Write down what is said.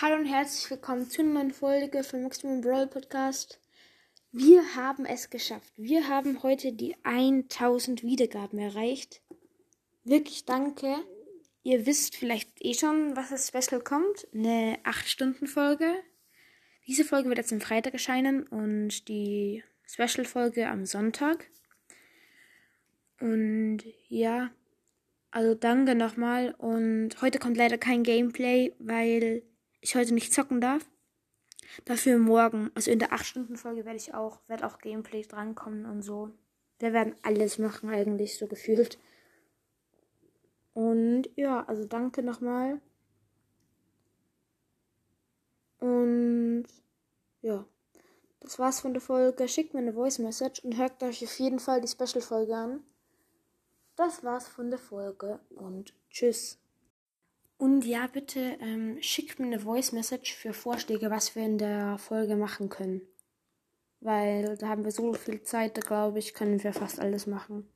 Hallo und herzlich willkommen zu einer neuen Folge vom Maximum Brawl Podcast. Wir haben es geschafft. Wir haben heute die 1000 Wiedergaben erreicht. Wirklich danke. Ihr wisst vielleicht eh schon, was das Special kommt. Eine 8-Stunden-Folge. Diese Folge wird jetzt am Freitag erscheinen und die Special-Folge am Sonntag. Und ja, also danke nochmal. Und heute kommt leider kein Gameplay, weil ich heute nicht zocken darf. Dafür morgen, also in der 8-Stunden-Folge werde ich auch, werde auch Gameplay drankommen und so. Wir werden alles machen, eigentlich, so gefühlt. Und ja, also danke nochmal. Und ja, das war's von der Folge. Schickt mir eine Voice Message und hört euch auf jeden Fall die Special-Folge an. Das war's von der Folge und tschüss. Und ja, bitte ähm, schickt mir eine Voice Message für Vorschläge, was wir in der Folge machen können. Weil da haben wir so viel Zeit, da glaube ich, können wir fast alles machen.